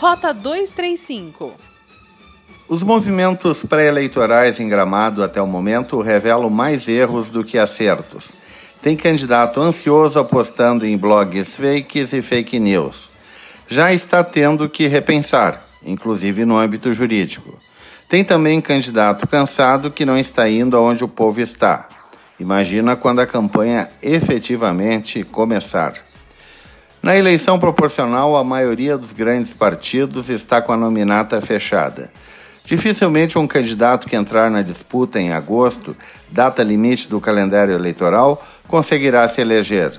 Rota 235. Os movimentos pré-eleitorais em Gramado até o momento revelam mais erros do que acertos. Tem candidato ansioso apostando em blogs fakes e fake news. Já está tendo que repensar, inclusive no âmbito jurídico. Tem também candidato cansado que não está indo aonde o povo está. Imagina quando a campanha efetivamente começar. Na eleição proporcional, a maioria dos grandes partidos está com a nominata fechada. Dificilmente um candidato que entrar na disputa em agosto, data limite do calendário eleitoral, conseguirá se eleger.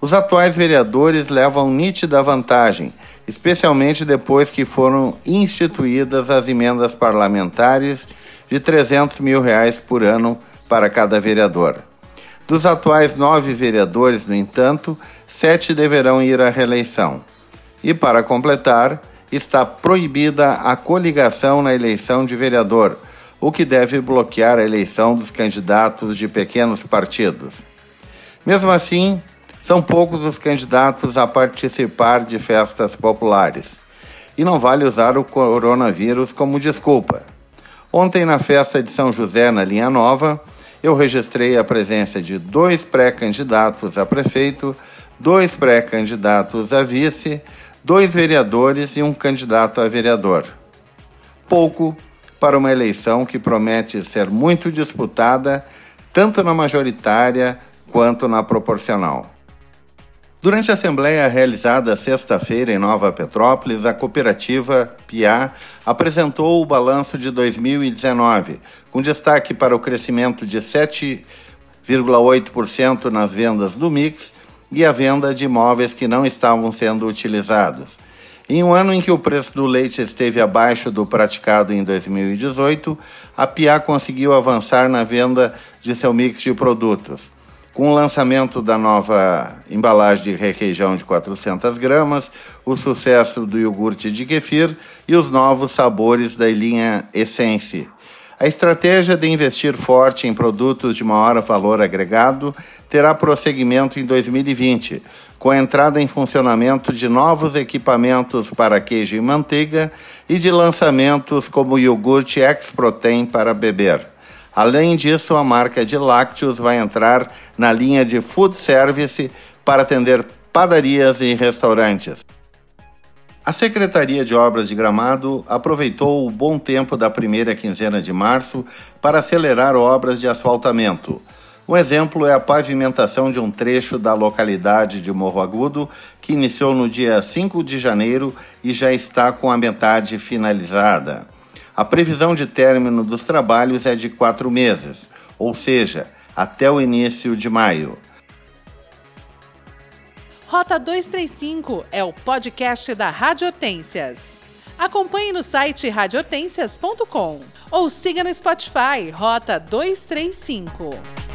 Os atuais vereadores levam nítida vantagem, especialmente depois que foram instituídas as emendas parlamentares de 300 mil reais por ano para cada vereador. Dos atuais nove vereadores, no entanto, sete deverão ir à reeleição. E, para completar, está proibida a coligação na eleição de vereador, o que deve bloquear a eleição dos candidatos de pequenos partidos. Mesmo assim, são poucos os candidatos a participar de festas populares. E não vale usar o coronavírus como desculpa. Ontem, na festa de São José, na Linha Nova, eu registrei a presença de dois pré-candidatos a prefeito, dois pré-candidatos a vice, dois vereadores e um candidato a vereador. Pouco para uma eleição que promete ser muito disputada, tanto na majoritária quanto na proporcional. Durante a assembleia realizada sexta-feira em Nova Petrópolis, a cooperativa PIA apresentou o balanço de 2019, com destaque para o crescimento de 7,8% nas vendas do mix e a venda de imóveis que não estavam sendo utilizados. Em um ano em que o preço do leite esteve abaixo do praticado em 2018, a PIA conseguiu avançar na venda de seu mix de produtos com o lançamento da nova embalagem de requeijão de 400 gramas, o sucesso do iogurte de kefir e os novos sabores da linha Essence. A estratégia de investir forte em produtos de maior valor agregado terá prosseguimento em 2020, com a entrada em funcionamento de novos equipamentos para queijo e manteiga e de lançamentos como o iogurte X-Protein para beber. Além disso, a marca de lácteos vai entrar na linha de food service para atender padarias e restaurantes. A Secretaria de Obras de Gramado aproveitou o bom tempo da primeira quinzena de março para acelerar obras de asfaltamento. Um exemplo é a pavimentação de um trecho da localidade de Morro Agudo, que iniciou no dia 5 de janeiro e já está com a metade finalizada. A previsão de término dos trabalhos é de quatro meses, ou seja, até o início de maio. Rota 235 é o podcast da Rádio Hortências. Acompanhe no site radiohortências.com ou siga no Spotify Rota 235.